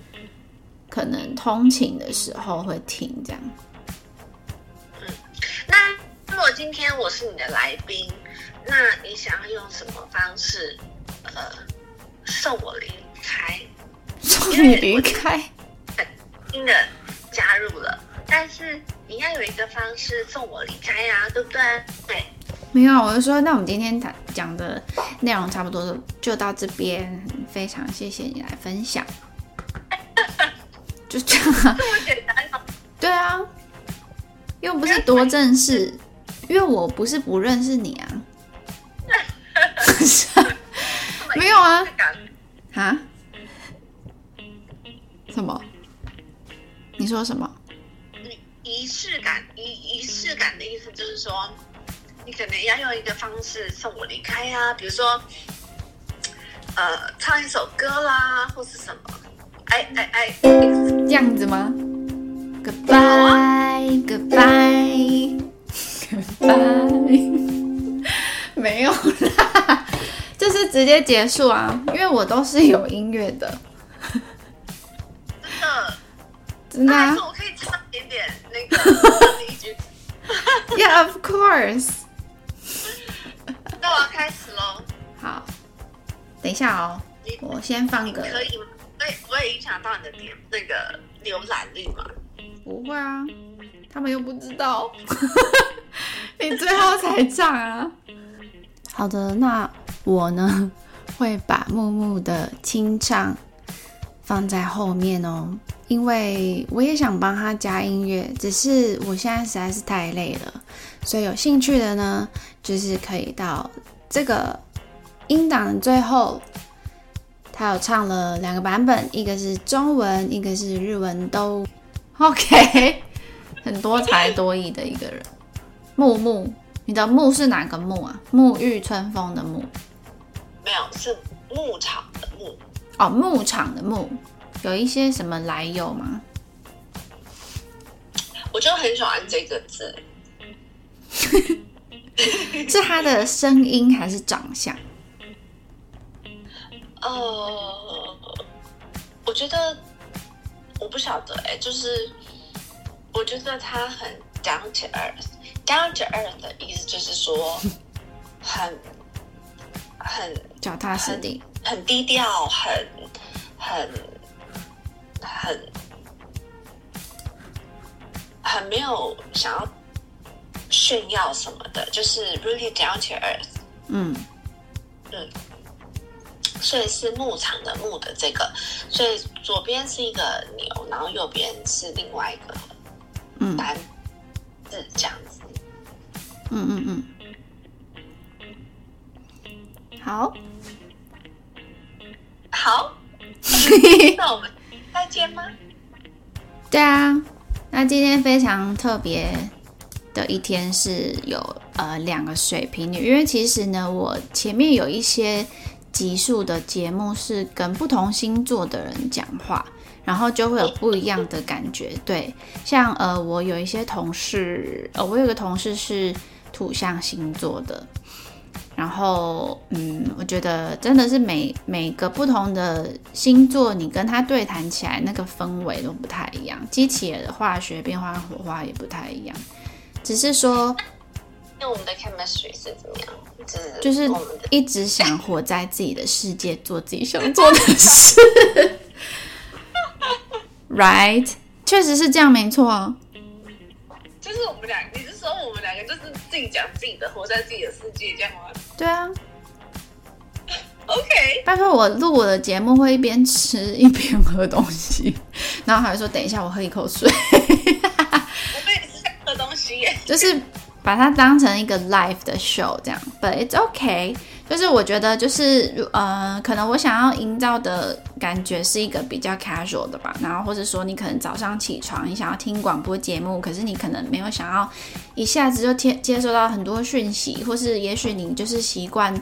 A: 可能通勤的时候会听这样。
B: 嗯，那。如果今天我是你的来宾，那你想要用什么方式，呃，送我离开？
A: 送你离开？
B: 新的加入了，但是你要有一个方式送我离开呀，对不对？对。
A: 没有，我就说，那我们今天谈讲的内容差不多就到这边，非常谢谢你来分享。就这样。[laughs]
B: 这么简单
A: 对啊，又不是多正式。因为我不是不认识你啊，[laughs] 没有啊，啊？什么？你说什么？
B: 仪式感，仪仪式感的意思就是说，你可能要用一个方式送我离开呀，比如说，呃，唱一首歌啦，或是什么？哎哎哎，
A: 这样子吗？Goodbye，Goodbye。拜，没有啦，就是直接结束啊，因为我都是有音乐的，
B: 真的，
A: 真的啊，
B: 我可以唱点点那个一句，[laughs]
A: Yeah，of course，
B: 那我要开始喽，
A: 好，等一下哦，我先放个，
B: 可以吗？会不会影响到你的点那个浏览率吗？
A: 不会啊，他们又不知道。[laughs] 你最后才唱啊！好的，那我呢会把木木的清唱放在后面哦，因为我也想帮他加音乐，只是我现在实在是太累了，所以有兴趣的呢，就是可以到这个音档的最后，他有唱了两个版本，一个是中文，一个是日文，都 OK，很多才多艺的一个人。木木，你的木是哪个木啊？沐浴春风的沐？
B: 没有，是牧场的牧。
A: 哦，牧场的牧，有一些什么来由吗？
B: 我就很喜欢这个字。[laughs]
A: 是他的声音还是长相？
B: 呃，我觉得我不晓得哎，就是我觉得他很 down to earth。Down to earth 的意思就是说 [laughs] 很很
A: 脚踏实地，
B: 很低调，很很很很没有想要炫耀什么的，就是 really down to earth。
A: 嗯
B: 嗯，所以是牧场的牧的这个，所以左边是一个牛，然后右边是另外一个
A: 嗯。嗯嗯嗯，好，
B: 好，那我们再见吗？
A: 对啊，那今天非常特别的一天是有呃两个水瓶女，因为其实呢，我前面有一些集数的节目是跟不同星座的人讲话，然后就会有不一样的感觉。对，像呃，我有一些同事，呃，我有个同事是土象星座的。然后，嗯，我觉得真的是每每个不同的星座，你跟他对谈起来，那个氛围都不太一样，激起的化学变化、火花也不太一样。只是说，
B: 那我们的 chemistry 是怎么样？就是
A: 一直想活在自己的世界，做自己想做的事，[laughs] right？确实是这样，没错啊。
B: 就是我们俩，你是说我们两个就是自己讲自己的，活在自己的世界这样吗
A: 对啊
B: ，？OK，
A: 拜托我录我的节目会一边吃一边喝东西，[laughs] 然后还会说等一下我喝一口水。
B: 我们也是想喝东西耶。[laughs]
A: 就是把它当成一个 live 的 show 这样，but it's okay。就是我觉得就是呃，可能我想要营造的感觉是一个比较 casual 的吧，然后或者说你可能早上起床，你想要听广播节目，可是你可能没有想要一下子就接接收到很多讯息，或是也许你就是习惯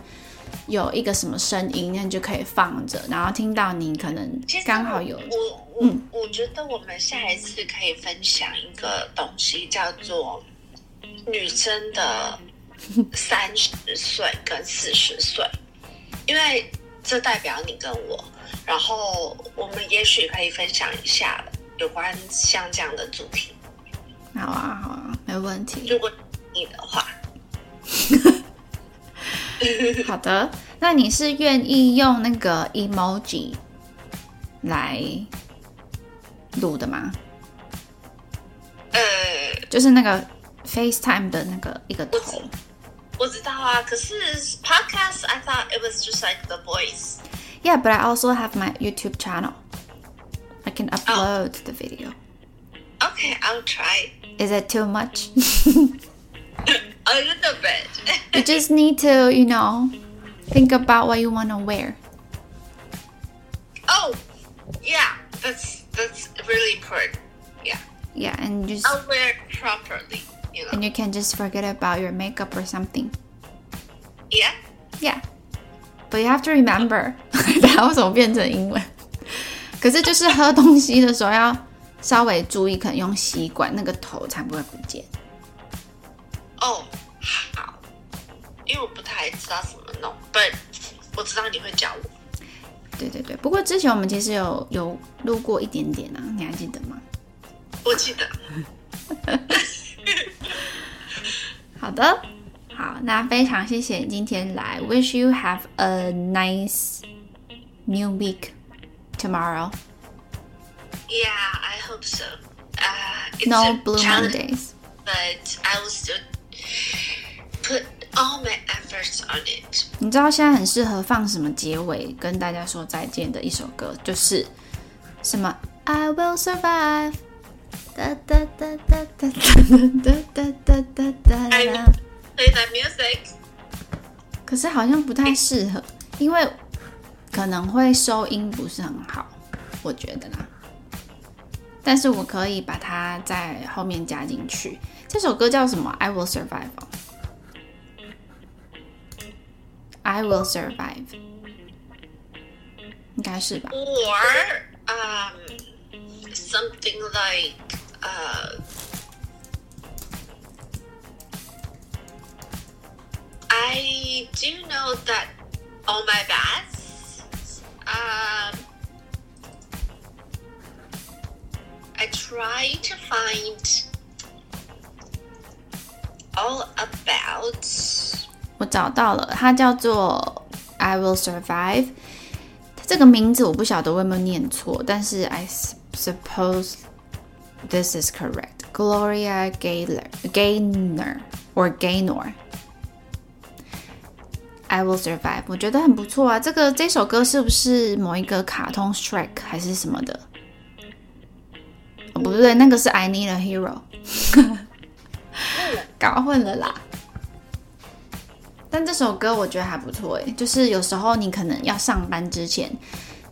A: 有一个什么声音，那你就可以放着，然后听到你可能刚好有
B: 我我、我觉得我们下一次可以分享一个东西，叫做女生的三十岁跟四十岁，因为这代表你跟我，然后我们也许可以分享一下有关像这样的主题，
A: 好啊好啊，没问题。
B: 如果你的话。[laughs]
A: 好的，那你是愿意用那个 emoji 来录的吗？
B: 呃，
A: 就是那个 FaceTime 的那个一个头。
B: 我知道啊，可是 podcast I thought it was just like the voice。
A: Yeah, but I also have my YouTube channel. I can upload the video.
B: Okay, I'll try
A: Is it too much? [laughs] [laughs]
B: a little bit.
A: you just need to, you know, think about what you want to wear.
B: oh, yeah, that's that's really important. Yeah,
A: Yeah, and just
B: I'll wear it properly. You know.
A: and you can just forget about your makeup or something.
B: Yeah.
A: Yeah, but you have to remember，它为什么变成英文？可是就是喝东西的时候要稍微注意，可能用吸管，那个头才不会不见。
B: 哦，好，因为我不太知道怎么弄，but 我知道你会教我。
A: 对对对，不过之前我们其实有有录过一点点啊，你还记得吗？
B: 我记得。[laughs]
A: 好的，好，那非常谢谢你今天来，Wish you have a nice new week tomorrow.
B: Yeah, I hope so. Uh, it's
A: No
B: a
A: blue
B: challenge,
A: Mondays.
B: but I will still put all my efforts on it.
A: 你知道现在很适合放什么结尾跟大家说再见的一首歌，就是什么 I will survive。 哒哒哒哒哒哒哒哒哒哒哒。
B: play that music.
A: 可是好像不太适合，因为可能会收音不是很好，我觉得啦。但是我可以把它在后面加进去。这首歌叫什么？I will survive 哦。I will survive，应该是吧
B: ？or um, something like uh, I do know that on my baths, um, I try to find all about。
A: 我找到了，它叫做 I Will Survive。这个名字我不晓得我有没有念错，但是 I suppose this is correct. Gloria Gaynor, Gaynor or Gaynor. I will survive，我觉得很不错啊。这个这首歌是不是某一个卡通 Shrek 还是什么的？哦，不对，那个是 I Need a Hero，搞混了啦。但这首歌我觉得还不错诶，就是有时候你可能要上班之前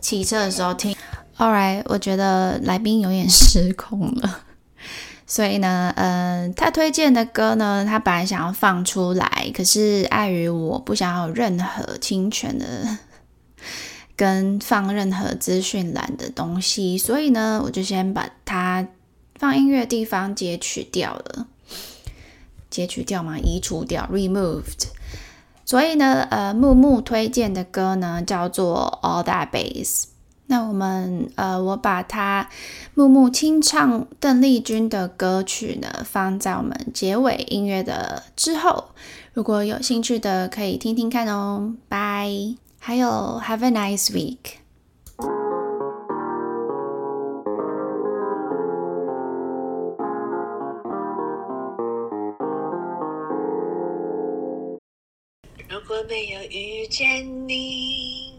A: 骑车的时候听。All right，我觉得来宾有点失控了，[laughs] 所以呢，嗯，他推荐的歌呢，他本来想要放出来，可是碍于我不想要任何侵权的 [laughs] 跟放任何资讯栏的东西，所以呢，我就先把它放音乐地方截取掉了，截取掉吗？移除掉，removed。所以呢，呃，木木推荐的歌呢叫做《All That Bass》。那我们，呃，我把它木木清唱邓丽君的歌曲呢放在我们结尾音乐的之后。如果有兴趣的，可以听听看哦。Bye，还有 Have a nice week。
B: 如果没有遇见你，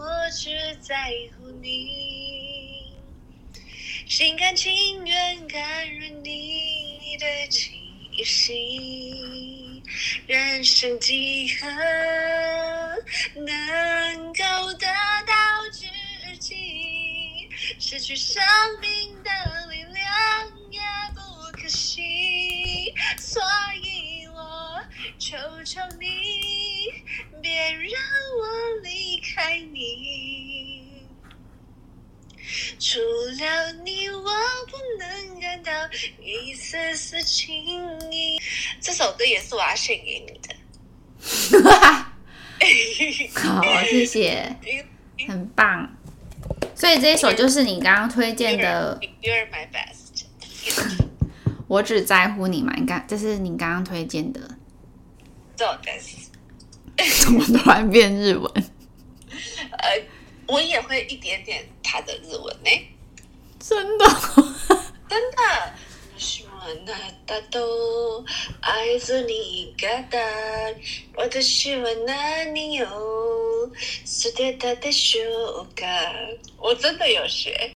B: 我只在乎你，心甘情愿甘愿你的气息。人生几何能够得到知己？失去生命的力量也不可惜，所以我求求你，别让我离开你。除了你，我不能感到一丝丝情意。这首歌也是我要献给你的。
A: 好，谢谢，很棒。所以这一首就是你刚刚推荐的。
B: You're my best。
A: 我只在乎你嘛，你刚这是你刚刚推荐的。
B: そうです。[laughs]
A: 怎么突然变日文？
B: 呃，我也会一点点他的日文呢，
A: 真的？[laughs]
B: 真的。私はあなたと会津に行かない私は何を捨てたでしょうか？我真的有学。